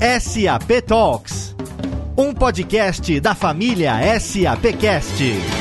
SAP Talks, um podcast da família SAPcast.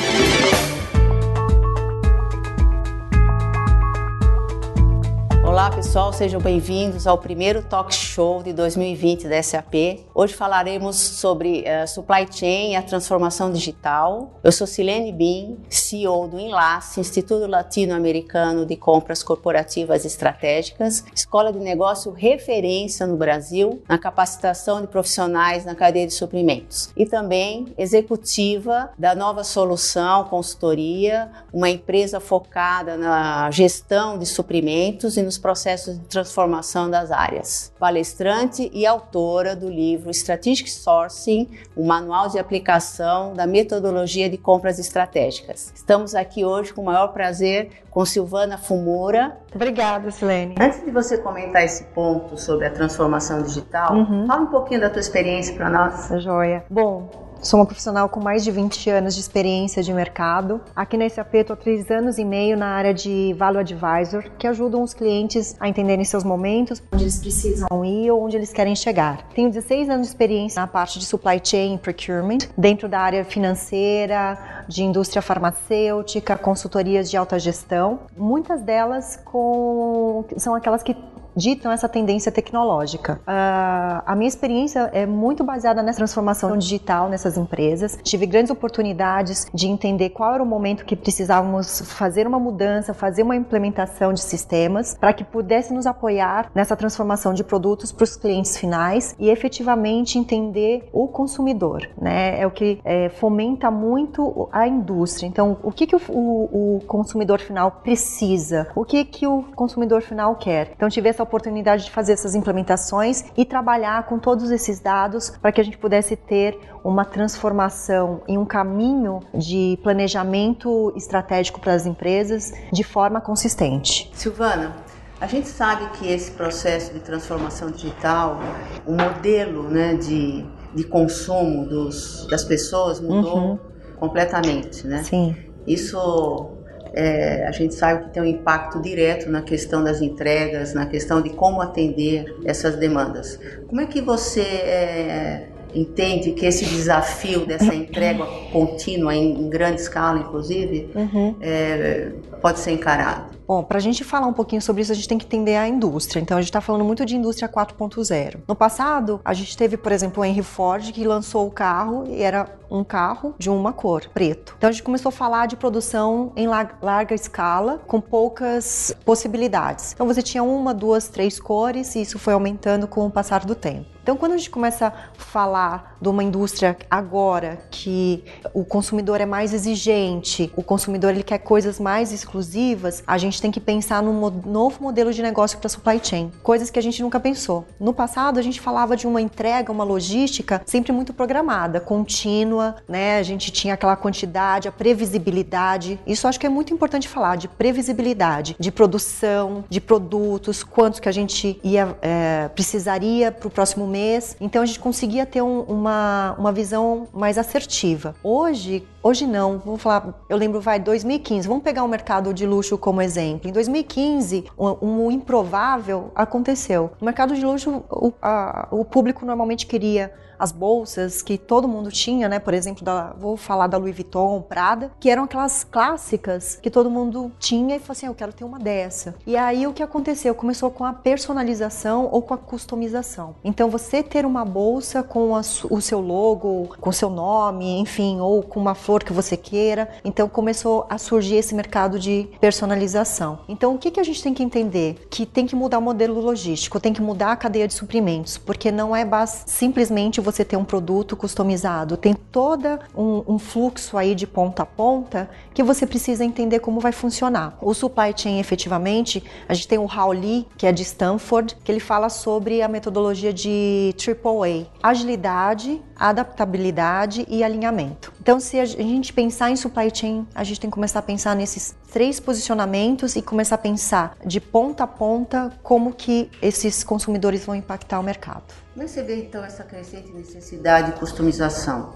Pessoal, sejam bem-vindos ao primeiro talk show de 2020 da SAP. Hoje falaremos sobre uh, supply chain e a transformação digital. Eu sou Silene Bin, CEO do Enlace, Instituto Latino-Americano de Compras Corporativas Estratégicas, escola de negócio referência no Brasil na capacitação de profissionais na cadeia de suprimentos. E também executiva da Nova Solução Consultoria, uma empresa focada na gestão de suprimentos e nos processos de transformação das áreas. Palestrante e autora do livro Strategic Sourcing, o manual de aplicação da metodologia de compras estratégicas. Estamos aqui hoje com o maior prazer com Silvana Fumura. Obrigada, Silene. Antes de você comentar esse ponto sobre a transformação digital, uhum. fala um pouquinho da tua experiência para nós. Joia. Bom, Sou uma profissional com mais de 20 anos de experiência de mercado. Aqui na SAP estou há três anos e meio na área de Value Advisor, que ajudam os clientes a entenderem seus momentos, onde eles precisam ir ou onde eles querem chegar. Tenho 16 anos de experiência na parte de supply chain e procurement, dentro da área financeira, de indústria farmacêutica, consultorias de alta gestão. Muitas delas com... são aquelas que ditam essa tendência tecnológica. Uh, a minha experiência é muito baseada nessa transformação digital nessas empresas. Tive grandes oportunidades de entender qual era o momento que precisávamos fazer uma mudança, fazer uma implementação de sistemas para que pudesse nos apoiar nessa transformação de produtos para os clientes finais e efetivamente entender o consumidor. Né? É o que é, fomenta muito a indústria. Então, o que, que o, o, o consumidor final precisa? O que, que o consumidor final quer? Então, tive essa oportunidade de fazer essas implementações e trabalhar com todos esses dados para que a gente pudesse ter uma transformação em um caminho de planejamento estratégico para as empresas de forma consistente. Silvana, a gente sabe que esse processo de transformação digital, o modelo né, de, de consumo dos, das pessoas mudou uhum. completamente, né? Sim. Isso é, a gente sabe que tem um impacto direto na questão das entregas, na questão de como atender essas demandas. Como é que você é, entende que esse desafio dessa entrega contínua, em, grande escala, inclusive, uhum. é, pode ser encarado? Bom, para a gente falar um pouquinho sobre isso, a gente tem que entender a indústria. Então, a gente está falando muito de indústria 4.0. No passado, a gente teve, por exemplo, o Henry Ford, que lançou o carro e era um carro de uma cor, preto. Então, a gente começou a falar de produção em larga escala, com poucas possibilidades. Então, você tinha uma, duas, três cores e isso foi aumentando com o passar do tempo. Então, quando a gente começa a falar de uma indústria agora que o consumidor é mais exigente, o consumidor ele quer coisas mais exclusivas, a gente tem que pensar num novo modelo de negócio para supply chain, coisas que a gente nunca pensou. No passado, a gente falava de uma entrega, uma logística sempre muito programada, contínua, né? A gente tinha aquela quantidade, a previsibilidade. Isso acho que é muito importante falar de previsibilidade, de produção, de produtos, quantos que a gente ia é, precisaria para o próximo mês. Então a gente conseguia ter um, uma, uma visão mais assertiva. Hoje, hoje não, vamos falar, eu lembro, vai, 2015, vamos pegar o mercado de luxo como exemplo. Em 2015, um, um improvável aconteceu. No mercado de luxo, o, a, o público normalmente queria as bolsas que todo mundo tinha, né? Por exemplo, da, vou falar da Louis Vuitton, Prada, que eram aquelas clássicas que todo mundo tinha e falou assim: ah, eu quero ter uma dessa. E aí o que aconteceu? Começou com a personalização ou com a customização. Então você ter uma bolsa com a, o seu logo, com seu nome, enfim, ou com uma flor que você queira. Então começou a surgir esse mercado de personalização. Então o que, que a gente tem que entender? Que tem que mudar o modelo logístico, tem que mudar a cadeia de suprimentos, porque não é simplesmente você ter um produto customizado, tem todo um, um, fluxo aí de ponta a ponta que você precisa entender como vai funcionar. O supply chain, efetivamente, a gente tem o Hao Li, que é de Stanford, que ele fala sobre a metodologia de AAA, agilidade, adaptabilidade e alinhamento. Então, se a gente pensar em supply chain, a gente tem que começar a pensar nesses três posicionamentos e começar a pensar de ponta a ponta como que esses consumidores vão impactar o mercado. Como é que você vê então essa crescente necessidade de customização?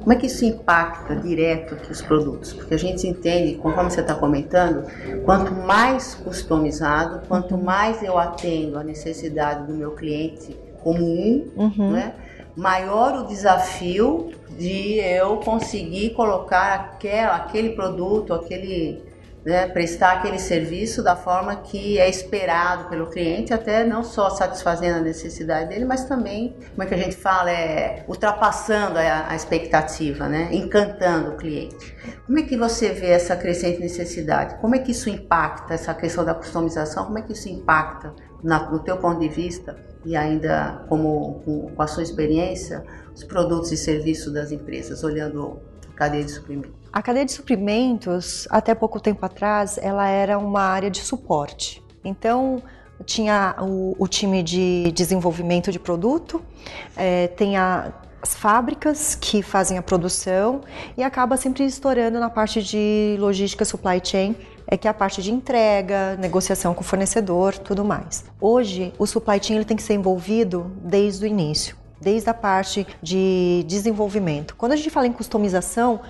Como é que isso impacta direto aqui os produtos? Porque a gente entende, conforme você está comentando, quanto mais customizado, quanto mais eu atendo a necessidade do meu cliente como um, uhum. né? maior o desafio de eu conseguir colocar aquela, aquele produto, aquele né, prestar aquele serviço da forma que é esperado pelo cliente, até não só satisfazendo a necessidade dele, mas também, como é que a gente fala, é ultrapassando a, a expectativa, né, encantando o cliente. Como é que você vê essa crescente necessidade? Como é que isso impacta, essa questão da customização, como é que isso impacta na, no teu ponto de vista e ainda como com, com a sua experiência, os produtos e serviços das empresas, olhando a cadeia de suprimento? A cadeia de suprimentos, até pouco tempo atrás, ela era uma área de suporte. Então, tinha o, o time de desenvolvimento de produto, é, tem a, as fábricas que fazem a produção e acaba sempre estourando na parte de logística supply chain, é que é a parte de entrega, negociação com o fornecedor, tudo mais. Hoje, o supply chain ele tem que ser envolvido desde o início, desde a parte de desenvolvimento. Quando a gente fala em customização,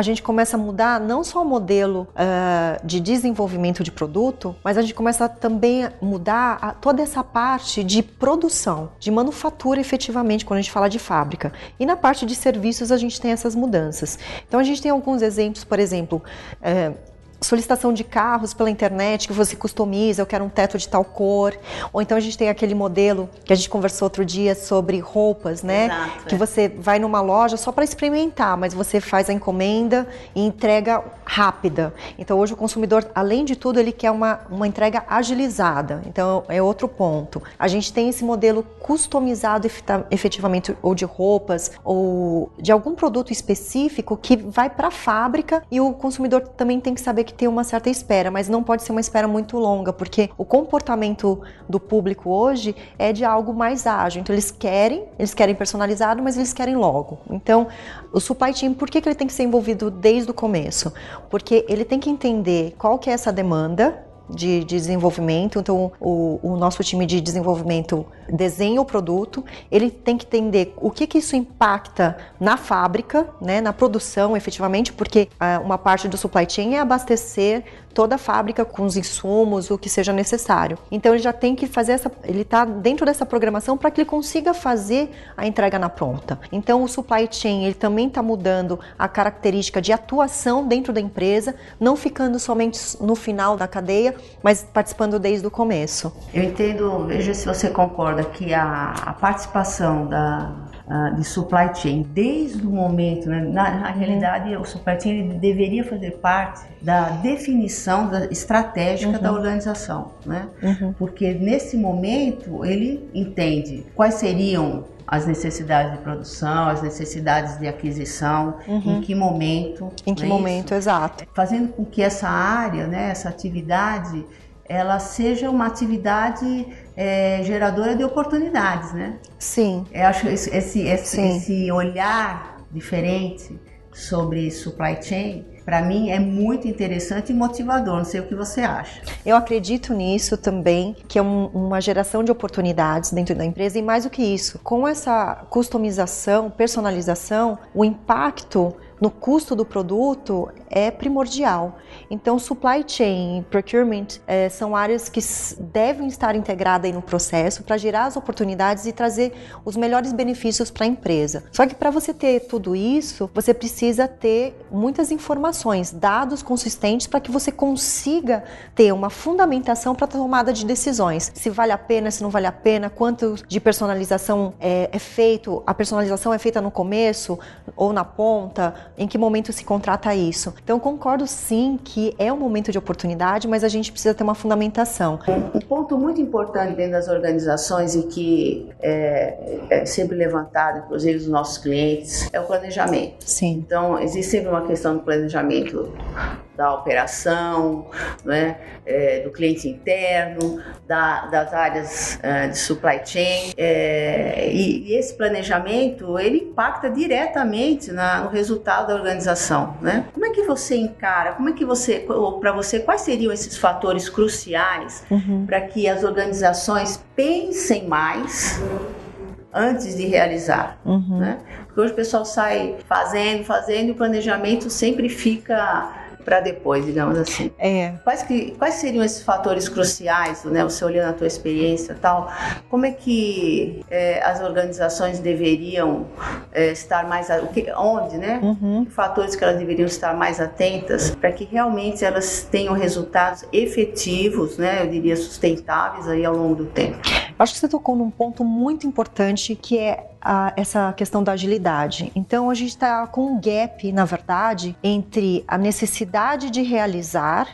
a gente começa a mudar não só o modelo uh, de desenvolvimento de produto, mas a gente começa também a mudar a, toda essa parte de produção, de manufatura efetivamente, quando a gente fala de fábrica. E na parte de serviços a gente tem essas mudanças. Então a gente tem alguns exemplos, por exemplo, uh, solicitação de carros pela internet que você customiza, eu quero um teto de tal cor. Ou então a gente tem aquele modelo que a gente conversou outro dia sobre roupas, né? Exato, que é. você vai numa loja só para experimentar, mas você faz a encomenda e entrega rápida. Então hoje o consumidor, além de tudo, ele quer uma, uma entrega agilizada. Então é outro ponto. A gente tem esse modelo customizado efetivamente ou de roupas ou de algum produto específico que vai para a fábrica e o consumidor também tem que saber que tem uma certa espera, mas não pode ser uma espera muito longa, porque o comportamento do público hoje é de algo mais ágil. Então eles querem, eles querem personalizado, mas eles querem logo. Então, o supply chain, por que, que ele tem que ser envolvido desde o começo? Porque ele tem que entender qual que é essa demanda, de, desenvolvimento, então o, o, nosso time de desenvolvimento desenha o produto, ele tem que entender o que, que isso impacta na fábrica, né, na produção efetivamente, porque uh, uma parte do supply chain é abastecer toda a fábrica com os insumos, o que seja necessário. Então ele já tem que fazer essa, ele está dentro dessa programação para que ele consiga fazer a entrega na pronta. Então o supply chain ele também está mudando a característica de atuação dentro da empresa, não ficando somente no final da cadeia, mas participando desde o começo. Eu entendo, veja se você concorda que a, a participação da uh, de supply chain desde o momento, né? na, na, realidade o supply chain deveria fazer parte da definição da, estratégica uhum. da organização, né? Uhum. Porque nesse momento ele entende quais seriam as necessidades de produção, as necessidades de aquisição, uhum. em que momento. Em que é momento, isso? exato. Fazendo com que essa área, né, essa atividade, ela seja uma atividade é, geradora de oportunidades, né? Sim. Eu acho esse, esse, esse, esse olhar diferente sobre supply chain para mim é muito interessante e motivador. Não sei o que você acha. Eu acredito nisso também, que é um, uma geração de oportunidades dentro da empresa e mais do que isso, com essa customização, personalização, o impacto no custo do produto é primordial. Então, supply chain, procurement é, são áreas que devem estar integradas no processo para gerar as oportunidades e trazer os melhores benefícios para a empresa. Só que para você ter tudo isso, você precisa ter muitas informações, dados consistentes para que você consiga ter uma fundamentação para a tomada de decisões. Se vale a pena, se não vale a pena, quanto de personalização é, é feito, a personalização é feita no começo ou na ponta, em que momento se contrata isso. Então, concordo sim que é um momento de oportunidade, mas a gente precisa ter uma fundamentação. Um ponto muito importante dentro das organizações e que é, é sempre levantado, inclusive dos nossos clientes, é o planejamento. Sim. Então, existe sempre uma questão do planejamento da operação, né, é, do cliente interno, da, das áreas é, de supply chain. É, e, e, esse planejamento ele impacta diretamente na, no resultado da organização. Né? Como é que você encara? Como é que você, para você, quais seriam esses fatores cruciais uhum. para que as organizações pensem mais? antes de realizar, uhum. né? Porque hoje o pessoal sai fazendo, fazendo e o planejamento sempre fica para depois, digamos assim. É. Quais, que, quais seriam esses fatores cruciais, né? Você olhando a tua experiência e tal, como é que é, as organizações deveriam é, estar mais, o que, onde, né? Uhum. Que fatores que elas deveriam estar mais atentas para que realmente elas tenham resultados efetivos, né? Eu diria sustentáveis aí ao longo do tempo. Acho que você tocou num ponto muito importante que é a, essa questão da agilidade. Então a gente está com um gap, na verdade, entre a necessidade de realizar,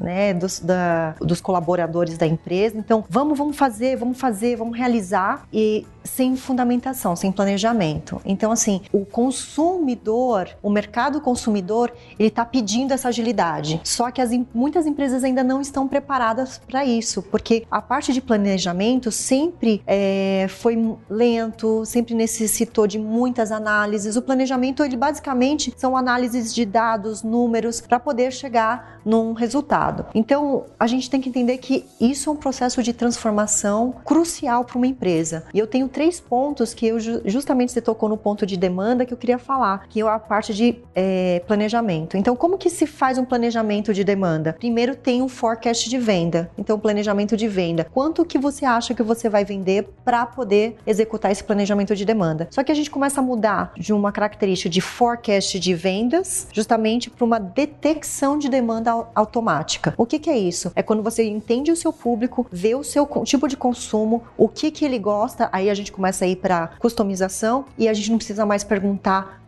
né, dos, da, dos colaboradores da empresa. Então vamos, vamos fazer, vamos fazer, vamos realizar e sem fundamentação, sem planejamento. Então, assim, o consumidor, o mercado consumidor, ele está pedindo essa agilidade. Só que as, muitas empresas ainda não estão preparadas para isso, porque a parte de planejamento sempre é, foi lento, sempre sempre necessitou de muitas análises. O planejamento, ele basicamente são análises de dados, números, para poder chegar num resultado. Então, a gente tem que entender que isso é um processo de transformação crucial para uma empresa. E eu tenho três pontos que eu justamente você tocou no ponto de demanda que eu queria falar, que é a parte de é, planejamento. Então, como que se faz um planejamento de demanda? Primeiro tem um forecast de venda. Então, planejamento de venda. Quanto que você acha que você vai vender para poder executar esse planejamento de de demanda. Só que a gente começa a mudar de uma característica de forecast de vendas justamente para uma detecção de demanda automática. O que, que, é isso? É quando você entende o seu público, vê o seu tipo de consumo, o que, que ele gosta, aí a gente começa a ir para customização e a gente não precisa mais perguntar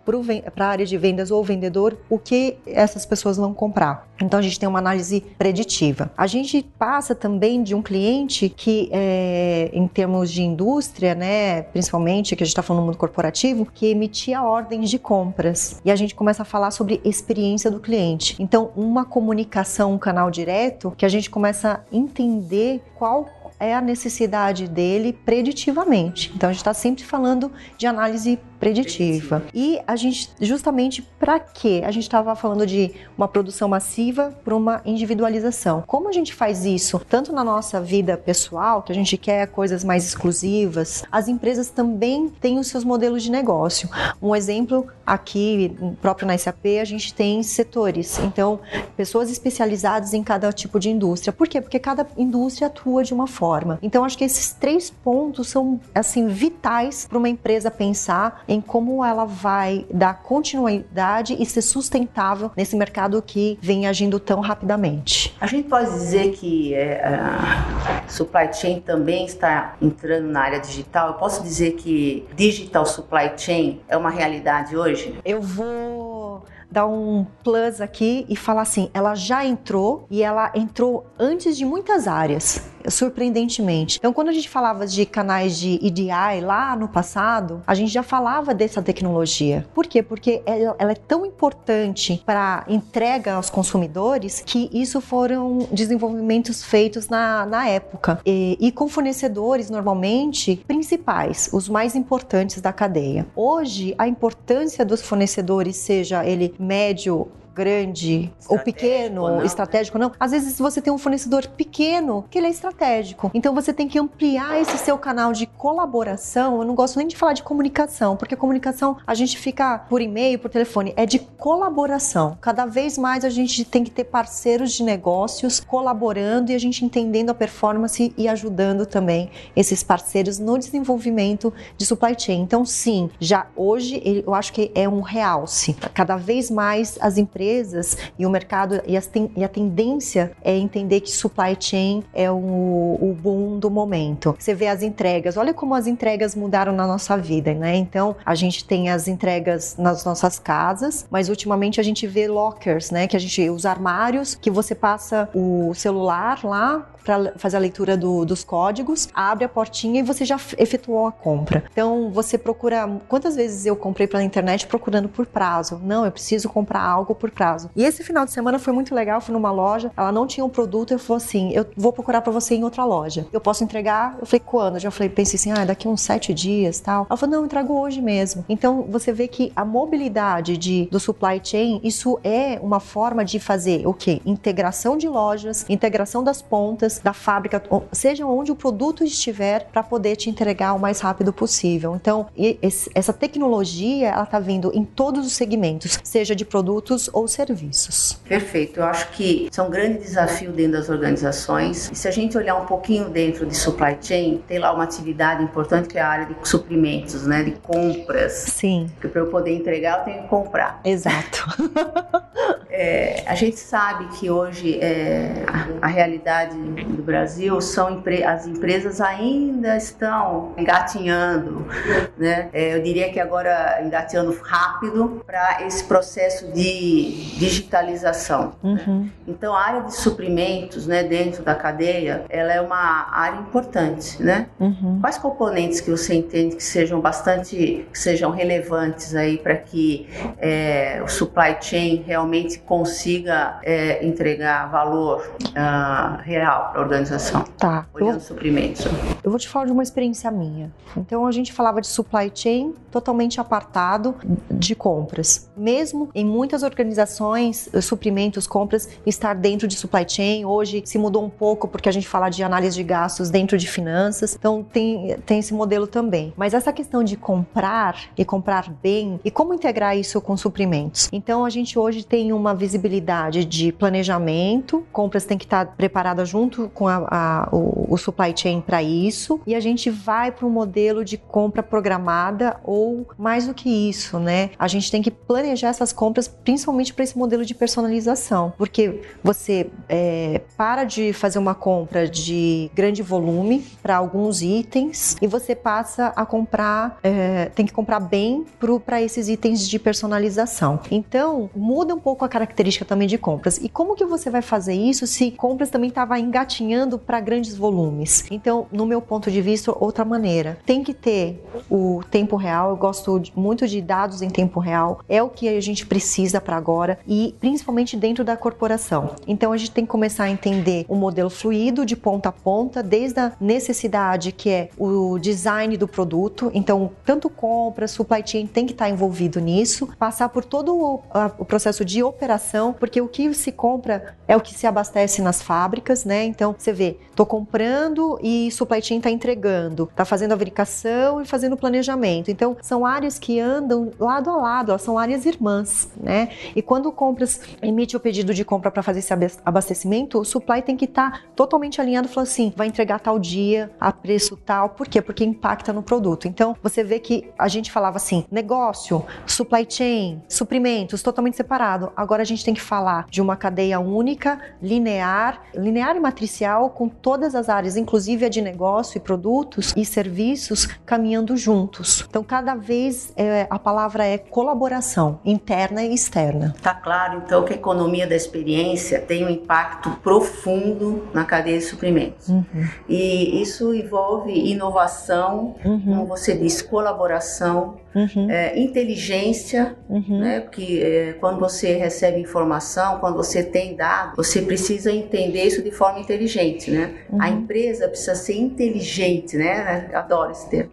para a área de vendas ou vendedor o que essas pessoas vão comprar. Então a gente tem uma análise preditiva. A gente passa também de um cliente que, é, em termos de indústria, né, principalmente que a gente está falando no mundo corporativo, que emitia ordens de compras e a gente começa a falar sobre experiência do cliente. Então uma comunicação, um canal direto, que a gente começa a entender qual é a necessidade dele preditivamente. Então a gente está sempre falando de análise preditiva. E a gente, justamente para quê? A gente estava falando de uma produção massiva para uma individualização. Como a gente faz isso, tanto na nossa vida pessoal, que a gente quer coisas mais exclusivas, as empresas também têm os seus modelos de negócio. Um exemplo aqui, próprio na SAP, a gente tem setores. Então, pessoas especializadas em cada tipo de indústria. Por quê? Porque cada indústria atua de uma forma. Então, acho que esses três pontos são assim vitais para uma empresa pensar em como ela vai dar continuidade e ser sustentável nesse mercado que vem agindo tão rapidamente. A gente pode dizer que é, a supply chain também está entrando na área digital. Eu posso dizer que digital supply chain é uma realidade hoje? Eu vou dar um plus aqui e falar assim, ela já entrou e ela entrou antes de muitas áreas surpreendentemente. Então, quando a gente falava de canais de EDI lá no passado, a gente já falava dessa tecnologia. Por quê? Porque ela, ela é tão importante para entrega aos consumidores que isso foram desenvolvimentos feitos na, na época e, e com fornecedores normalmente principais, os mais importantes da cadeia. Hoje, a importância dos fornecedores, seja ele médio grande ou pequeno, não, estratégico né? não. Às vezes você tem um fornecedor pequeno que ele é estratégico. Então você tem que ampliar esse seu canal de colaboração. Eu não gosto nem de falar de comunicação, porque comunicação a gente fica por e-mail, por telefone, é de colaboração. Cada vez mais a gente tem que ter parceiros de negócios colaborando e a gente entendendo a performance e ajudando também esses parceiros no desenvolvimento de supply chain. Então sim, já hoje eu acho que é um realce. Cada vez mais as empresas empresas e o mercado e, ten, e a tendência é entender que supply chain é o, o boom do momento. Você vê as entregas, olha como as entregas mudaram na nossa vida, né? Então a gente tem as entregas nas nossas casas, mas ultimamente a gente vê lockers, né? Que a gente os armários que você passa o celular lá para fazer a leitura do, dos códigos, abre a portinha e você já efetuou a compra. Então você procura. Quantas vezes eu comprei pela internet procurando por prazo? Não, eu preciso comprar algo por prazo. E esse final de semana foi muito legal. Fui numa loja, ela não tinha um produto, eu falei assim: eu vou procurar para você em outra loja. Eu posso entregar? Eu falei, quando? Eu já falei, pensei assim, ah, daqui uns sete dias tal. Ela falou, não, eu entrego hoje mesmo. Então você vê que a mobilidade de, do supply chain, isso é uma forma de fazer o quê? Integração de lojas, integração das pontas da fábrica, seja onde o produto estiver, para poder te entregar o mais rápido possível. Então, essa tecnologia, ela está vindo em todos os segmentos, seja de produtos ou serviços. Perfeito. Eu acho que isso é um grande desafio dentro das organizações. E se a gente olhar um pouquinho dentro de supply chain, tem lá uma atividade importante que é a área de suprimentos, né, de compras. Sim. Que para eu poder entregar, eu tenho que comprar. Exato. É, a gente sabe que hoje é, a, a, realidade do Brasil são as empresas ainda estão engatinhando, né? É, eu diria que agora engatinhando rápido para esse processo de digitalização. Uhum. Né? Então a área de suprimentos, né, dentro da cadeia, ela é uma área importante, né? Uhum. Quais componentes que você entende que sejam bastante, que sejam relevantes aí para que é, o supply chain realmente consiga é, entregar valor uh, real para a organização. Tá. Olhando eu, suprimentos. Eu vou te falar de uma experiência minha. Então a gente falava de supply chain totalmente apartado de compras. Mesmo em muitas organizações, suprimentos, compras, estar dentro de supply chain. Hoje se mudou um pouco porque a gente fala de análise de gastos dentro de finanças. Então tem, tem esse modelo também. Mas essa questão de comprar e comprar bem e como integrar isso com suprimentos. Então a gente hoje tem uma visibilidade de planejamento, compras tem que estar preparada junto com a, a, o, o supply chain para isso, e a gente vai para um modelo de compra programada ou mais do que isso, né? A gente tem que planejar essas compras principalmente para esse modelo de personalização, porque você é, para de fazer uma compra de grande volume para alguns itens e você passa a comprar, é, tem que comprar bem para esses itens de personalização. Então, muda um pouco a característica também de compras. E como que você vai fazer isso se compras também estava engatinhando para grandes volumes? Então, no meu ponto de vista, outra maneira. Tem que ter o tempo real. Eu gosto muito de dados em tempo real. É o que a gente precisa para agora e principalmente dentro da corporação. Então, a gente tem que começar a entender o modelo fluido de ponta a ponta, desde a necessidade que é o design do produto. Então, tanto compra, supply chain tem que estar envolvido nisso, passar por todo o, a, o processo de operação, porque o que se compra é o que se abastece nas fábricas, né? Então você vê, tô comprando e supply chain tá entregando, tá fazendo a verificação e fazendo o planejamento. Então são áreas que andam lado a lado, elas são áreas irmãs, né? E quando compras emite o pedido de compra para fazer esse abastecimento, o supply tem que estar tá totalmente alinhado, falando assim, vai entregar tal dia, a preço tal. Por quê? Porque impacta no produto. Então você vê que a gente falava assim, negócio, supply chain, suprimentos, totalmente separado. Agora a gente tem que falar de uma cadeia única, linear, linear e matricial, com todas as áreas, inclusive a de negócio e produtos e serviços, caminhando juntos. Então, cada vez é, a palavra é colaboração interna e externa. Tá claro, então, que a economia da experiência tem um impacto profundo na cadeia de suprimentos. Uhum. E isso envolve inovação, uhum. como você disse, colaboração, uhum. é, inteligência, uhum. né? Porque é, quando você recebe informação, quando você tem dados, você precisa entender isso de forma inteligente, né? Uhum. A empresa precisa ser inteligente, né? Eu adoro esse termo.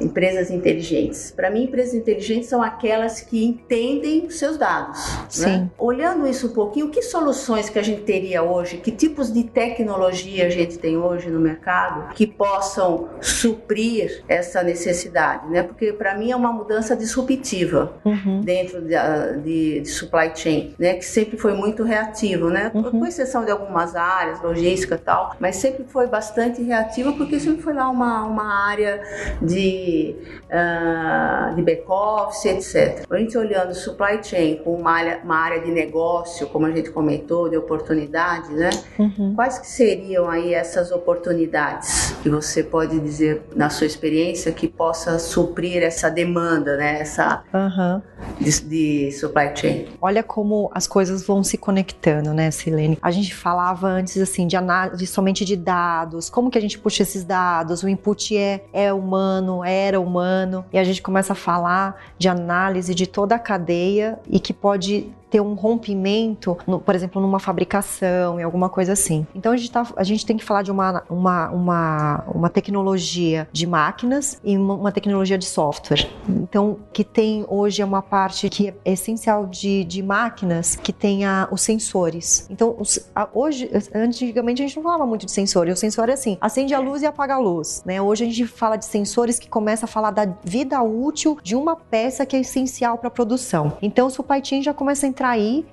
Empresas inteligentes. Para mim, empresas inteligentes são aquelas que entendem os seus dados. Sim. Né? Olhando isso um pouquinho, que soluções que a gente teria hoje, que tipos de tecnologia a gente tem hoje no mercado que possam suprir essa necessidade, né? Porque para mim é uma mudança disruptiva uhum. dentro de, de, de, supply chain, né? Que sempre foi muito reativo, né? Uhum. Com exceção de algumas áreas, logística e tal, mas sempre foi bastante reativa porque sempre foi lá uma, uma área de, uh, de back-office, etc. A gente olhando supply chain com uma área, uma área de negócio, como a gente comentou, de oportunidade, né? Uhum. Quais que seriam aí essas oportunidades que você pode dizer na sua experiência que possa suprir essa demanda, né? Essa uhum. de, de, supply chain. Olha como as coisas vão se conectando, né, Silene? A gente falava antes assim de análise somente de dados, como que a gente puxa esses dados? O input é é humano, era humano, e a gente começa a falar de análise de toda a cadeia e que pode ter um rompimento, no, por exemplo, numa fabricação, em alguma coisa assim. Então a gente, tá, a gente tem que falar de uma, uma, uma, uma tecnologia de máquinas e uma, uma tecnologia de software. Então, que tem hoje é uma parte que é essencial de, de máquinas, que tenha os sensores. Então, os, a, hoje, antigamente a gente não falava muito de sensor, e o sensor é assim, acende a luz e apaga a luz. Né? Hoje a gente fala de sensores que começa a falar da vida útil de uma peça que é essencial para a produção. Então, o supply chain já começa a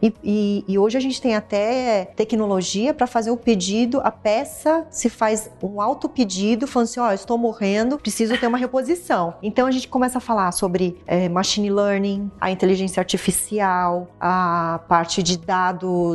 e, e, e hoje a gente tem até tecnologia para fazer o pedido, a peça se faz um auto pedido, falando assim, ó, oh, estou morrendo, preciso ter uma reposição. Então a gente começa a falar sobre é, machine learning, a inteligência artificial, a parte de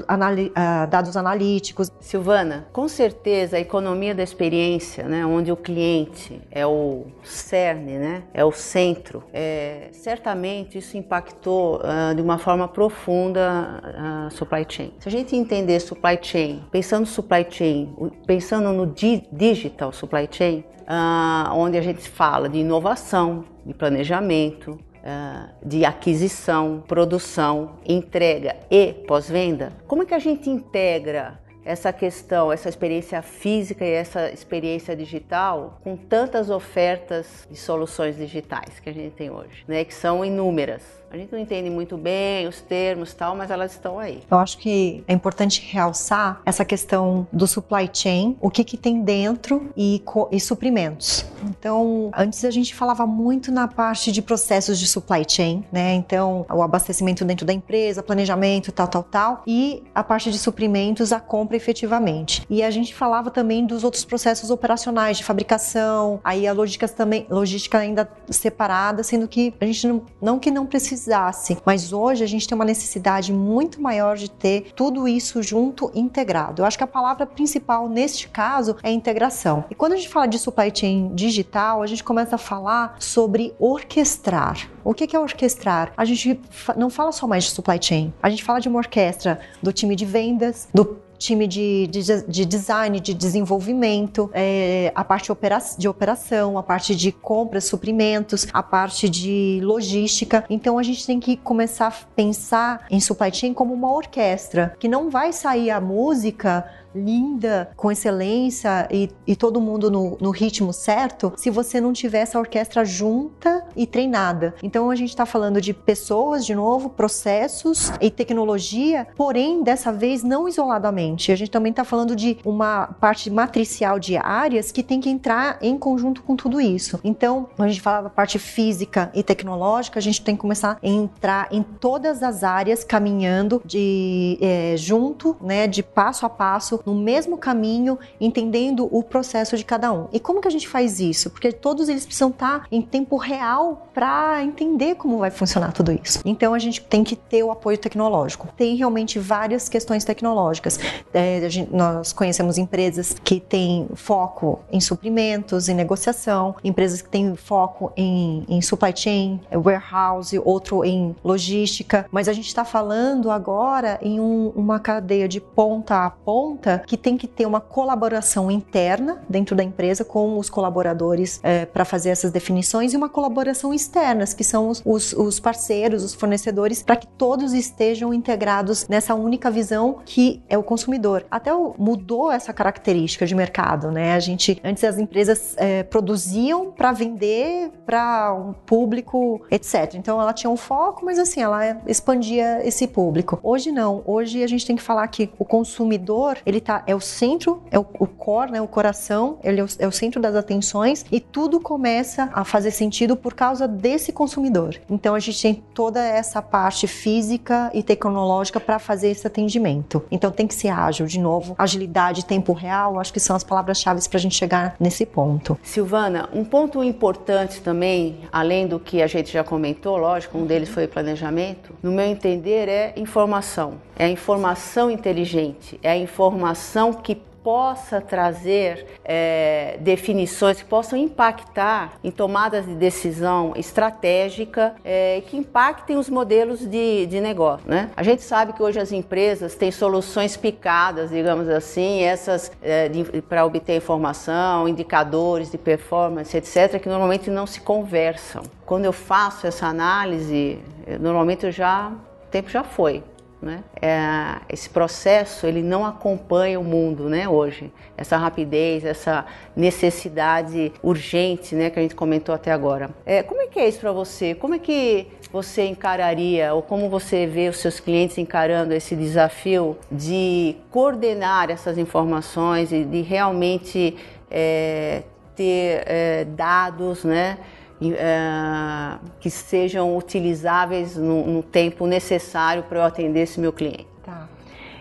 anali uh, dados analíticos. Silvana, com certeza a economia da experiência, né, onde o cliente é o cerne, né, é o centro, é, certamente isso impactou uh, de uma forma profunda a supply chain. Se a gente entender supply chain, pensando supply chain, pensando no di digital supply chain, uh, onde a gente fala de inovação, de planejamento, uh, de aquisição, produção, entrega e pós-venda, como é que a gente integra essa questão, essa experiência física e essa experiência digital com tantas ofertas de soluções digitais que a gente tem hoje, né, que são inúmeras. A gente não entende muito bem os termos tal, mas elas estão aí. Eu acho que é importante realçar essa questão do supply chain, o que, que tem dentro e, e suprimentos. Então, antes a gente falava muito na parte de processos de supply chain, né? Então, o abastecimento dentro da empresa, planejamento, tal, tal, tal, e a parte de suprimentos, a compra efetivamente. E a gente falava também dos outros processos operacionais de fabricação, aí a logística também, logística ainda separada, sendo que a gente não, não que não precisa precisasse. Mas hoje a gente tem uma necessidade muito maior de ter tudo isso junto, integrado. Eu acho que a palavra principal neste caso é integração. E quando a gente fala de supply chain digital, a gente começa a falar sobre orquestrar. O que é orquestrar? A gente não fala só mais de supply chain, a gente fala de uma orquestra do time de vendas, do time de, de, de design, de desenvolvimento, é, a parte de operação, a parte de compras, suprimentos, a parte de logística. Então a gente tem que começar a pensar em supply chain como uma orquestra, que não vai sair a música linda, com excelência e, e todo mundo no, no, ritmo certo, se você não tiver essa orquestra junta e treinada. Então a gente está falando de pessoas, de novo, processos e tecnologia, porém dessa vez não isoladamente. A gente também está falando de uma parte matricial de áreas que tem que entrar em conjunto com tudo isso. Então, a gente fala da parte física e tecnológica, a gente tem que começar a entrar em todas as áreas caminhando de é, junto, né, de passo a passo no mesmo caminho, entendendo o processo de cada um. E como que a gente faz isso? Porque todos eles precisam estar em tempo real para entender como vai funcionar tudo isso. Então a gente tem que ter o apoio tecnológico. Tem realmente várias questões tecnológicas. É, gente, nós conhecemos empresas que têm foco em suprimentos, em negociação, empresas que têm foco em, em supply chain, warehouse, outro em logística. Mas a gente está falando agora em um, uma cadeia de ponta a ponta que tem que ter uma colaboração interna dentro da empresa com os colaboradores é, para fazer essas definições e uma colaboração externa, que são os, os, os parceiros, os fornecedores, para que todos estejam integrados nessa única visão que é o consumidor. Até mudou essa característica de mercado, né? A gente antes as empresas é, produziam para vender para um público, etc. Então ela tinha um foco, mas assim ela expandia esse público. Hoje não. Hoje a gente tem que falar que o consumidor ele ele tá, é o centro, é o, o core, né, o coração, ele é o, é o centro das atenções e tudo começa a fazer sentido por causa desse consumidor. Então a gente tem toda essa parte física e tecnológica para fazer esse atendimento. Então tem que ser ágil, de novo, agilidade, tempo real, acho que são as palavras-chave para a gente chegar nesse ponto. Silvana, um ponto importante também, além do que a gente já comentou, lógico, um deles foi planejamento, no meu entender é informação. É a informação inteligente, é a informação que possa trazer é, definições que possam impactar em tomadas de decisão estratégica é, que impactem os modelos de, de negócio. Né? A gente sabe que hoje as empresas têm soluções picadas, digamos assim, essas é, para obter informação, indicadores de performance, etc., que normalmente não se conversam. Quando eu faço essa análise, normalmente eu já, o tempo já foi Né? É, esse processo ele não acompanha o mundo né, hoje. Essa rapidez, essa necessidade urgente né, que a gente comentou até agora. É, como é que é isso para você? Como é que você encararia ou como você vê os seus clientes encarando esse desafio de coordenar essas informações e de realmente é, ter é, dados, né? Uh, que sejam utilizáveis no, no tempo necessário para eu atender esse meu cliente. Tá.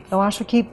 Eu acho que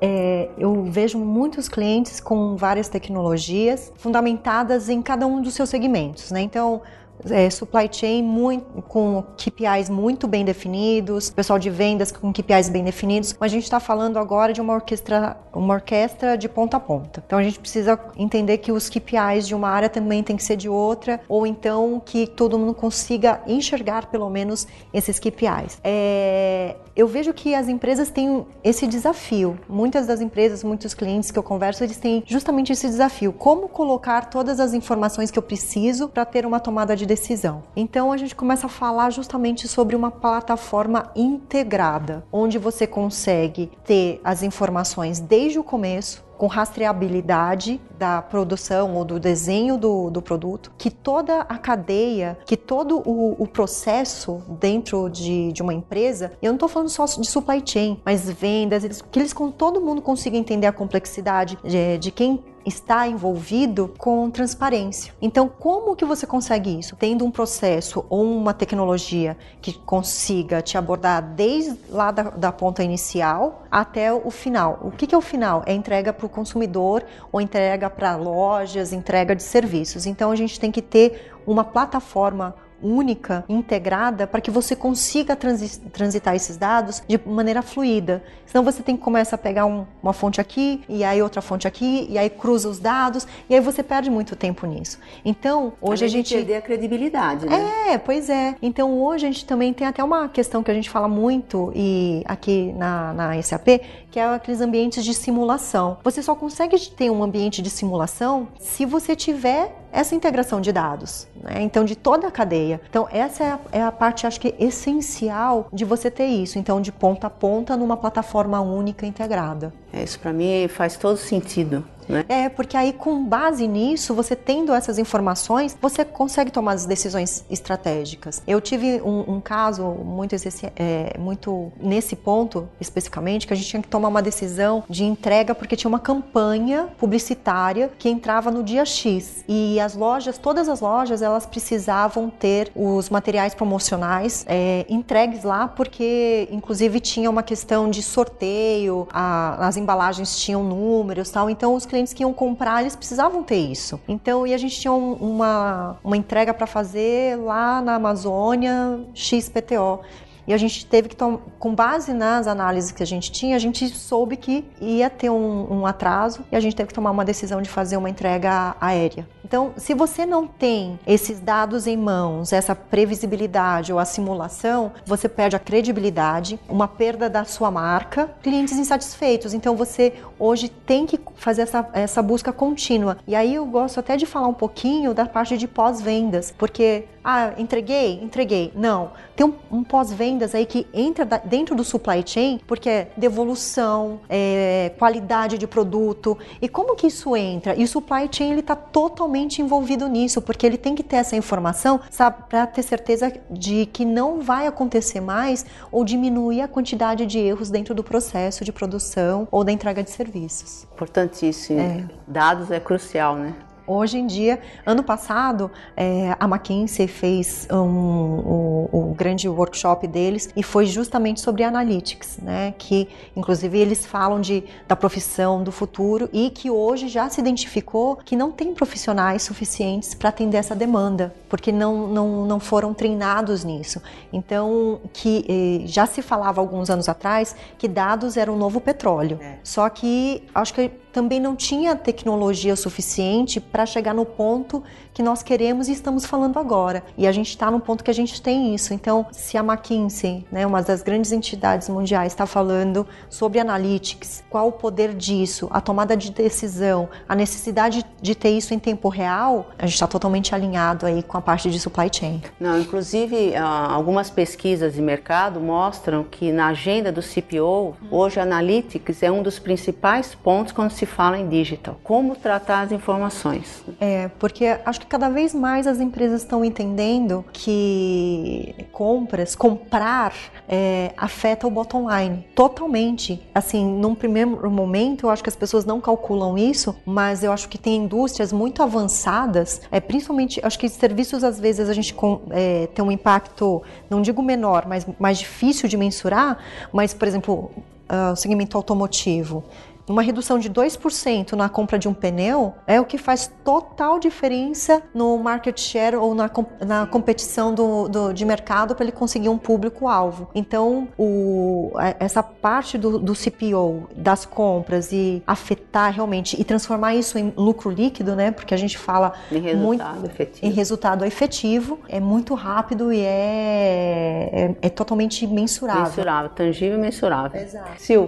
é, eu vejo muitos clientes com várias tecnologias fundamentadas em cada um dos seus segmentos, né? Então, é, supply chain muito, com KPIs muito bem definidos, pessoal de vendas com KPIs bem definidos, mas a gente está falando agora de uma orquestra, uma orquestra de ponta a ponta. Então a gente precisa entender que os KPIs de uma área também tem que ser de outra, ou então que todo mundo consiga enxergar pelo menos esses KPIs. É, eu vejo que as empresas têm esse desafio. Muitas das empresas, muitos clientes que eu converso, eles têm justamente esse desafio: como colocar todas as informações que eu preciso para ter uma tomada de decisão. Então a gente começa a falar justamente sobre uma plataforma integrada, onde você consegue ter as informações desde o começo, com rastreabilidade da produção ou do desenho do, do produto, que toda a cadeia, que todo o, o processo dentro de, de uma empresa, eu não estou falando só de supply chain, mas vendas, eles, que eles com todo mundo consiga entender a complexidade de, de quem está envolvido com transparência. Então, como que você consegue isso? Tendo um processo ou uma tecnologia que consiga te abordar desde lá da, da ponta inicial até o final. O que, que é o final? É entrega para o consumidor ou entrega para lojas, entrega de serviços. Então, a gente tem que ter uma plataforma única, integrada, para que você consiga transitar esses dados de maneira fluida. Senão você tem que começar a pegar um, uma fonte aqui, e aí outra fonte aqui, e aí cruza os dados, e aí você perde muito tempo nisso. Então, hoje a, a gente. perder a credibilidade, né? É, pois é. Então, hoje a gente também tem até uma questão que a gente fala muito e aqui na, na SAP, que é aqueles ambientes de simulação. Você só consegue ter um ambiente de simulação se você tiver essa integração de dados, né? então de toda a cadeia. Então essa é a, é a, parte, acho que essencial de você ter isso, então de ponta a ponta numa plataforma única integrada. É, isso para mim faz todo sentido. Né? É, porque aí com base nisso, você tendo essas informações, você consegue tomar as decisões estratégicas. Eu tive um, um caso muito, é, muito nesse ponto especificamente, que a gente tinha que tomar uma decisão de entrega porque tinha uma campanha publicitária que entrava no dia X e as lojas, todas as lojas, elas precisavam ter os materiais promocionais é, entregues lá porque, inclusive, tinha uma questão de sorteio, a, as embalagens tinham números, tal. Então, os clientes que iam comprar, eles precisavam ter isso. Então, e a gente tinha um, uma, uma entrega para fazer lá na Amazônia, XPTO. E a gente teve que, com base nas análises que a gente tinha, a gente soube que ia ter um, um atraso e a gente teve que tomar uma decisão de fazer uma entrega aérea. Então, se você não tem esses dados em mãos, essa previsibilidade ou a simulação, você perde a credibilidade, uma perda da sua marca, clientes insatisfeitos. Então, você hoje tem que fazer essa, essa busca contínua. E aí eu gosto até de falar um pouquinho da parte de pós-vendas, porque, ah, entreguei? Entreguei. Não. Tem um, um pós-vendas aí que entra dentro do supply chain, porque é devolução, é, qualidade de produto. E como que isso entra? E o supply chain ele está totalmente totalmente envolvido nisso, porque ele tem que ter essa informação, sabe, para ter certeza de que não vai acontecer mais ou diminuir a quantidade de erros dentro do processo de produção ou da entrega de serviços. Importantíssimo. É. Dados é crucial, né? Hoje em dia, ano passado, é, a McKinsey fez um, um, um, grande workshop deles e foi justamente sobre analytics, né? Que inclusive eles falam de, da profissão do futuro e que hoje já se identificou que não tem profissionais suficientes para atender essa demanda, porque não, não, não foram treinados nisso. Então, que eh, já se falava alguns anos atrás que dados eram um novo petróleo. É. Só que acho que também não tinha tecnologia suficiente para chegar no ponto que nós queremos e estamos falando agora. E a gente está no ponto que a gente tem isso. Então, se a McKinsey, né, uma das grandes entidades mundiais, está falando sobre analytics, qual o poder disso, a tomada de decisão, a necessidade de ter isso em tempo real, a gente está totalmente alinhado aí com a parte de supply chain. Não, inclusive, ah, algumas pesquisas de mercado mostram que na agenda do CPO, hoje analytics é um dos principais pontos quando se fala em digital. Como tratar as informações. É, porque acho que cada vez mais as empresas estão entendendo que compras, comprar, é, afeta o bottom line totalmente. Assim, num primeiro momento, eu acho que as pessoas não calculam isso, mas eu acho que tem indústrias muito avançadas, é, principalmente, acho que serviços às vezes a gente é, tem um impacto, não digo menor, mas mais difícil de mensurar, mas, por exemplo, uh, o segmento automotivo uma redução de 2% na compra de um pneu é o que faz total diferença no market share ou na, na competição do, do de mercado para ele conseguir um público-alvo. Então, o, essa parte do, do CPO, das compras e afetar realmente e transformar isso em lucro líquido, né? Porque a gente fala em resultado muito, efetivo. em resultado efetivo, é muito rápido e é, é, é totalmente mensurável. Mensurável, tangível e mensurável. Exato. Sil,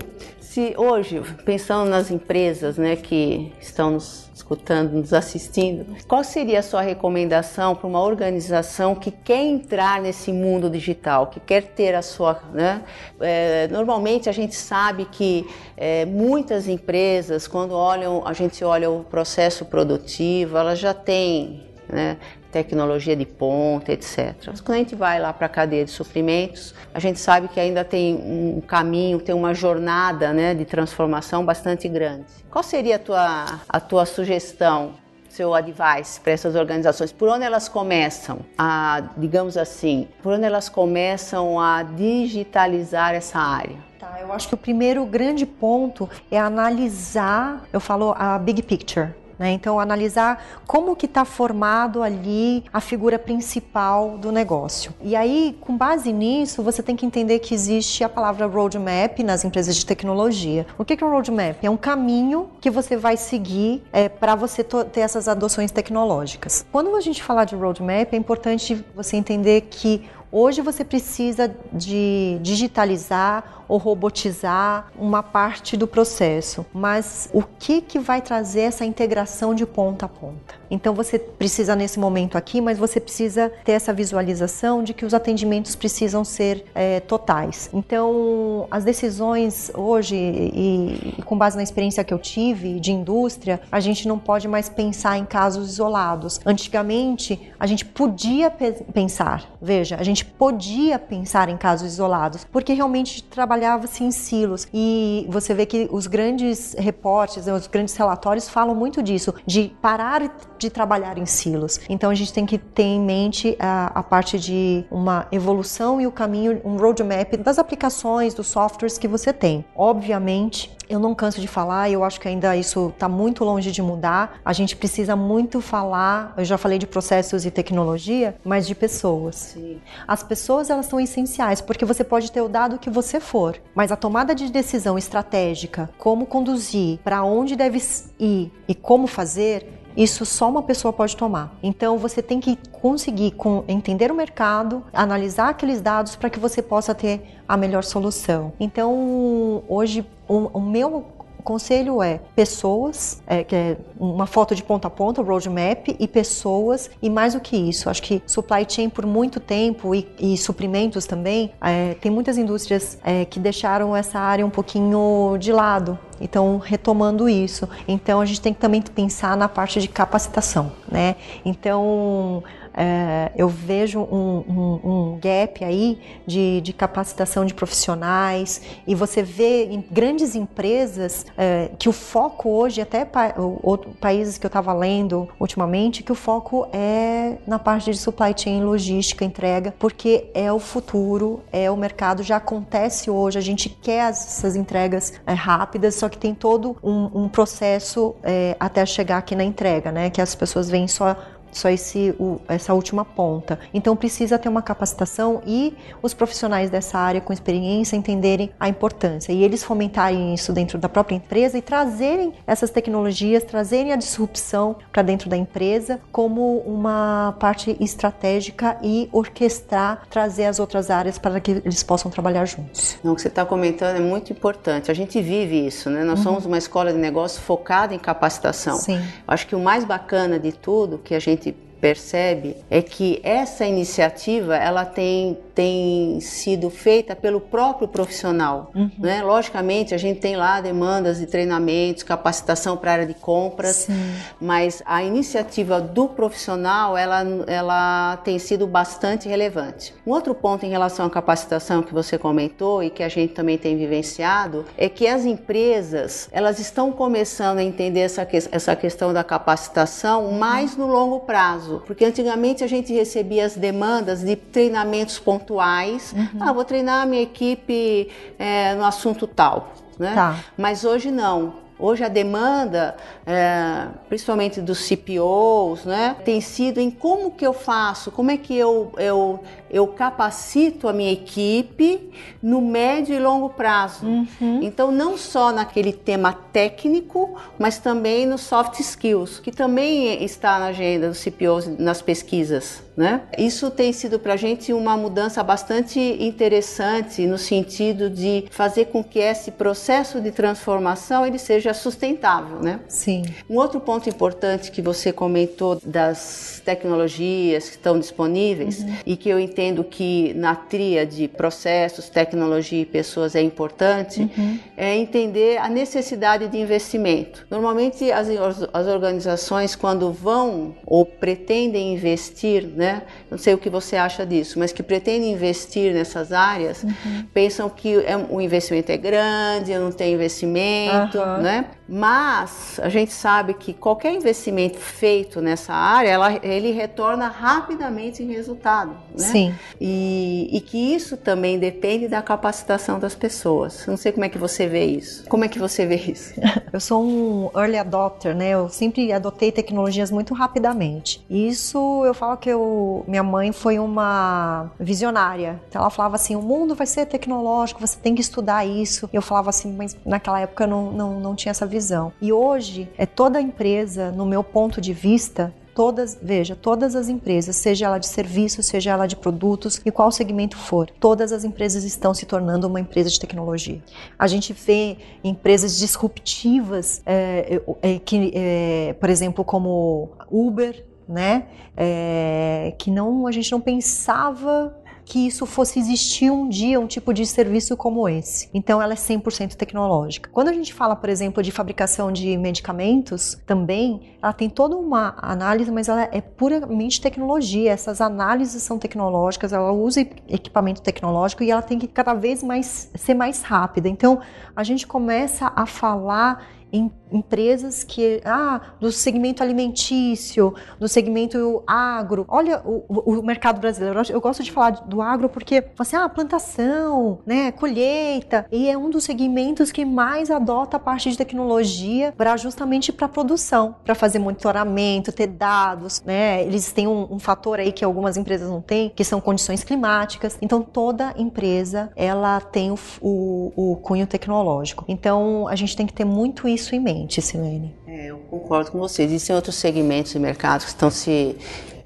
se hoje, pensando nas empresas né, que estão nos escutando, nos assistindo, qual seria a sua recomendação para uma organização que quer entrar nesse mundo digital, que quer ter a sua. Né? É, normalmente a gente sabe que é, muitas empresas, quando olham, a gente olha o processo produtivo, elas já têm né, tecnologia de ponta, etc. Mas quando a gente vai lá para a cadeia de suprimentos, a gente sabe que ainda tem um caminho, tem uma jornada né, de transformação bastante grande. Qual seria a tua, a tua sugestão seu advice para essas organizações? Por onde elas começam a, digamos assim, por onde elas começam a digitalizar essa área? Tá, eu acho que o primeiro grande ponto é analisar, eu falo a big picture. Né? Então, analisar como que está formado ali a figura principal do negócio. E aí, com base nisso, você tem que entender que existe a palavra roadmap nas empresas de tecnologia. O que é um roadmap? É um caminho que você vai seguir é, para você ter essas adoções tecnológicas. Quando a gente falar de roadmap, é importante você entender que Hoje você precisa de digitalizar ou robotizar uma parte do processo, mas o que, que vai trazer essa integração de ponta a ponta? Então você precisa nesse momento aqui, mas você precisa ter essa visualização de que os atendimentos precisam ser é, totais. Então as decisões hoje e, e, com base na experiência que eu tive de indústria, a gente não pode mais pensar em casos isolados. Antigamente a gente podia pe pensar, veja, a gente podia pensar em casos isolados porque realmente trabalhava-se em silos e você vê que os grandes reportes, os grandes relatórios falam muito disso, de parar de trabalhar em silos. Então a gente tem que ter em mente a, a parte de uma evolução e o caminho, um roadmap das aplicações, dos softwares que você tem. Obviamente, eu não canso de falar, eu acho que ainda isso está muito longe de mudar. A gente precisa muito falar, eu já falei de processos e tecnologia, mas de pessoas. Sim. As pessoas elas são essenciais, porque você pode ter o dado que você for, mas a tomada de decisão estratégica, como conduzir, para onde deve ir e como fazer, isso só uma pessoa pode tomar. Então você tem que conseguir entender o mercado, analisar aqueles dados para que você possa ter a melhor solução. Então hoje o, o meu conselho é pessoas, é, que é uma foto de ponta a ponta, roadmap, e pessoas, e mais do que isso, acho que supply chain por muito tempo e, e suprimentos também, é, tem muitas indústrias é, que deixaram essa área um pouquinho de lado. Então, retomando isso. Então, a gente tem que também pensar na parte de capacitação, né? Então, é, eu vejo um, um, um, gap aí de, de, capacitação de profissionais e você vê em grandes empresas é, que o foco hoje, até pa, outros países que eu estava lendo ultimamente, que o foco é na parte de supply chain, logística, entrega, porque é o futuro, é o mercado, já acontece hoje, a gente quer essas entregas é, rápidas, só que tem todo um, um processo até chegar aqui na entrega, né? Que as pessoas vêm só só esse, o, essa última ponta. Então precisa ter uma capacitação e os profissionais dessa área com experiência entenderem a importância e eles fomentarem isso dentro da própria empresa e trazerem essas tecnologias, trazerem a disrupção para dentro da empresa como uma parte estratégica e orquestrar, trazer as outras áreas para que eles possam trabalhar juntos. o que você está comentando é muito importante. A gente vive isso, né? Nós uhum. somos uma escola de negócio focada em capacitação. Sim. Acho que o mais bacana de tudo que a gente percebe é que essa iniciativa ela tem tem sido feita pelo próprio profissional. Uhum. Né? Logicamente, a gente tem lá demandas de treinamentos, capacitação para a área de compras, Sim. mas a iniciativa do profissional ela, ela tem sido bastante relevante. Um outro ponto em relação à capacitação que você comentou e que a gente também tem vivenciado é que as empresas elas estão começando a entender essa, essa questão da capacitação uhum. mais no longo prazo, porque antigamente a gente recebia as demandas de treinamentos pontuais pontuais. Uhum. Ah, vou treinar a minha equipe é, no assunto tal. Né? Tá. Mas hoje não. Hoje a demanda, é, principalmente dos CPOs, né, tem sido em como que eu faço, como é que eu, eu, eu capacito a minha equipe no médio e longo prazo. Uhum. Então, não só naquele tema técnico, mas também nos soft skills, que também está na agenda dos CPOs nas pesquisas. Né? Isso tem sido para a gente uma mudança bastante interessante no sentido de fazer com que esse processo de transformação ele seja sustentável. Né? Sim. Um outro ponto importante que você comentou das tecnologias que estão disponíveis uhum. e que eu entendo que na tríade processos, tecnologia e pessoas é importante, uhum. é entender a necessidade de investimento. Normalmente as, as organizações quando vão ou pretendem investir, né, né? Não sei o que você acha disso, mas que pretendem investir nessas áreas, uhum. pensam que é, o investimento é grande, eu não tenho investimento, uhum. né? Mas a gente sabe que qualquer investimento feito nessa área, ela, ele retorna rapidamente em resultado, né? Sim. E, e que isso também depende da capacitação das pessoas. Não sei como é que você vê isso. Como é que você vê isso? eu sou um early adopter, né? Eu sempre adotei tecnologias muito rapidamente. Isso eu falo que eu minha mãe foi uma visionária. Então ela falava assim: o mundo vai ser tecnológico, você tem que estudar isso. Eu falava assim, mas naquela época eu não, não, não tinha essa visão. E hoje, é toda empresa, no meu ponto de vista, todas, veja, todas as empresas, seja ela de serviços, seja ela de produtos e qual segmento for, todas as empresas estão se tornando uma empresa de tecnologia. A gente vê empresas disruptivas, é, é, que, é, por exemplo, como Uber, né? É, que não a gente não pensava que isso fosse existir um dia, um tipo de serviço como esse. Então ela é 100% tecnológica. Quando a gente fala, por exemplo, de fabricação de medicamentos, também ela tem toda uma análise, mas ela é puramente tecnologia. Essas análises são tecnológicas, ela usa equipamento tecnológico e ela tem que cada vez mais ser mais rápida. Então a gente começa a falar em empresas que, ah, do segmento alimentício, do segmento agro. Olha o, o, mercado brasileiro. Eu gosto de falar do agro porque, assim, ah, plantação, né, colheita, e é um dos segmentos que mais adota a parte de tecnologia para justamente para produção, para fazer monitoramento, ter dados, né? Eles têm um, um, fator aí que algumas empresas não têm, que são condições climáticas. Então, toda empresa, ela tem o, o, o cunho tecnológico. Então, a gente tem que ter muito isso em mente Silene. É, eu concordo com você. Existem outros segmentos de mercado que estão se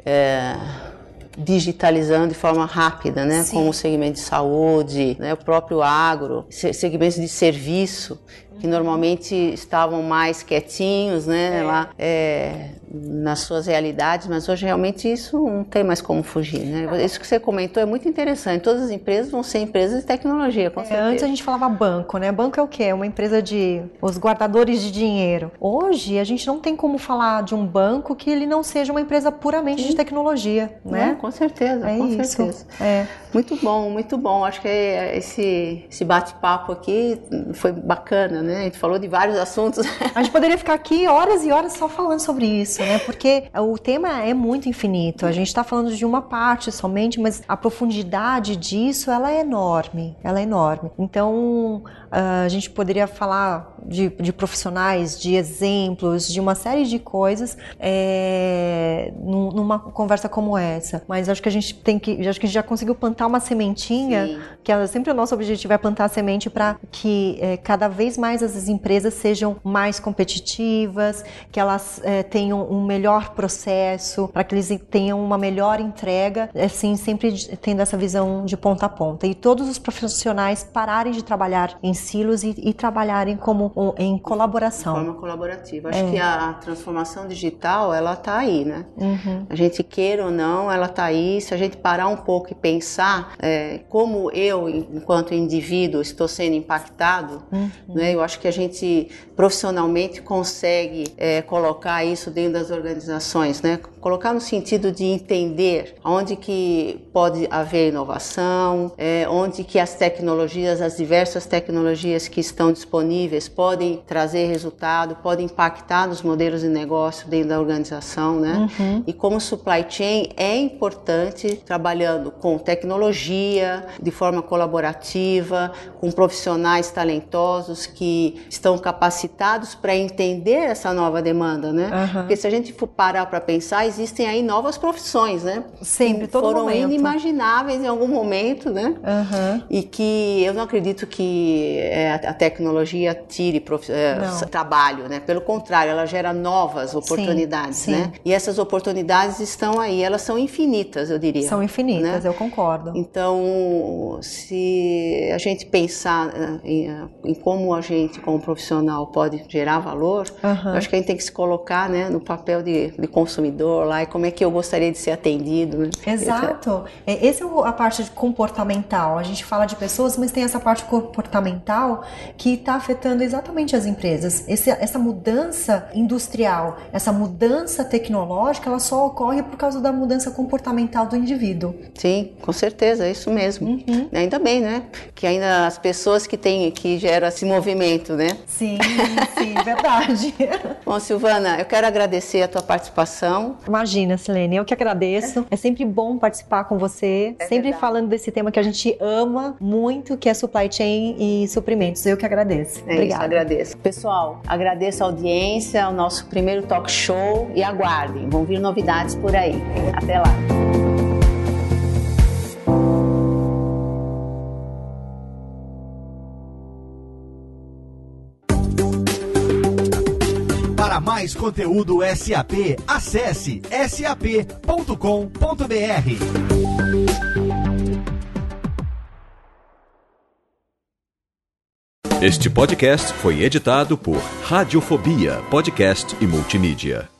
é, digitalizando de forma rápida, né? Sim. Como o segmento de saúde, né? o próprio agro, segmentos de serviço que normalmente estavam mais quietinhos, né? É. Lá, é, nas suas realidades, mas hoje realmente isso não tem mais como fugir, né? Isso que você comentou é muito interessante. Todas as empresas vão ser empresas de tecnologia, com é, certeza. Antes a gente falava banco, né? Banco é o quê? É uma empresa de os guardadores de dinheiro. Hoje a gente não tem como falar de um banco que ele não seja uma empresa puramente Sim. de tecnologia, né? Não, com certeza, é com isso. certeza. É. Muito bom, muito bom. Acho que esse, esse bate-papo aqui foi bacana, né? A gente falou de vários assuntos. A gente poderia ficar aqui horas e horas só falando sobre isso né? Porque o tema é muito infinito. A gente está falando de uma parte somente, mas a profundidade disso ela é enorme. Ela é enorme. Então a gente poderia falar de, de profissionais, de exemplos, de uma série de coisas. É, é, numa conversa como essa. Mas acho que a gente tem que, acho que a gente já conseguiu plantar uma sementinha, Sim. que é sempre o nosso objetivo é plantar a semente para que é, cada vez mais as empresas sejam mais competitivas, que elas é, tenham um melhor processo, para que eles tenham uma melhor entrega, assim, sempre tendo essa visão de ponta a ponta. E todos os profissionais pararem de trabalhar em silos e, e trabalharem como um, em colaboração. De forma colaborativa. Acho é. que a transformação digital, ela está aí, né? Uhum. A gente queira ou não, ela está aí. Se a gente parar um pouco e pensar é, como eu, enquanto indivíduo, estou sendo impactado, uhum. né? Eu acho que a gente profissionalmente consegue é, colocar isso dentro das organizações, né? Colocar no sentido de entender onde que pode haver inovação, é, onde que as tecnologias, as diversas tecnologias que estão disponíveis podem trazer resultado, podem impactar nos modelos de negócio dentro da organização, né? Uhum. E como supply chain é importante trabalhando com tecnologia, de forma colaborativa, com profissionais talentosos que estão capacitados para entender essa nova demanda, né? Uhum. Porque se a gente for parar para pensar, existem aí novas profissões, né? Sempre, todo foram momento. inimagináveis em algum momento, né? Uhum. E que eu não acredito que é, a tecnologia tire prof... É, trabalho, né? Pelo contrário, ela gera novas oportunidades, sim, sim. né? E essas oportunidades estão aí, elas são infinitas, eu diria. São infinitas, né? eu concordo. Então, se a gente pensar eh, em, em como a gente, como profissional, pode gerar valor, uhum. eu acho que a gente tem que se colocar, né, no papel de, de consumidor lá e como é que eu gostaria de ser atendido, né? Exato. É, essa é a parte comportamental. A gente fala de pessoas, mas tem essa parte comportamental que está afetando exatamente as empresas. Esse, essa mudança industrial, essa mudança tecnológica, ela só ocorre por causa da mudança comportamental do indivíduo. Sim, com certeza, é isso mesmo. Uhum. Ainda bem, né? Que ainda as pessoas que têm, que geram esse movimento, né? Sim, sim, verdade. Bom, Silvana, eu quero agradecer a tua participação. Imagina, Silene, eu que agradeço. É sempre bom participar com você, é sempre verdade. falando desse tema que a gente ama muito, que é supply chain e suprimentos. Eu que agradeço. É Obrigada. Isso, agradeço. Pessoal, agradeço a audiência, ao nosso primeiro talk show e aguardem, vão vir novidades por aí. Até lá. Mais conteúdo SAP, acesse sap.com.br. Este podcast foi editado por Radiofobia, podcast e multimídia.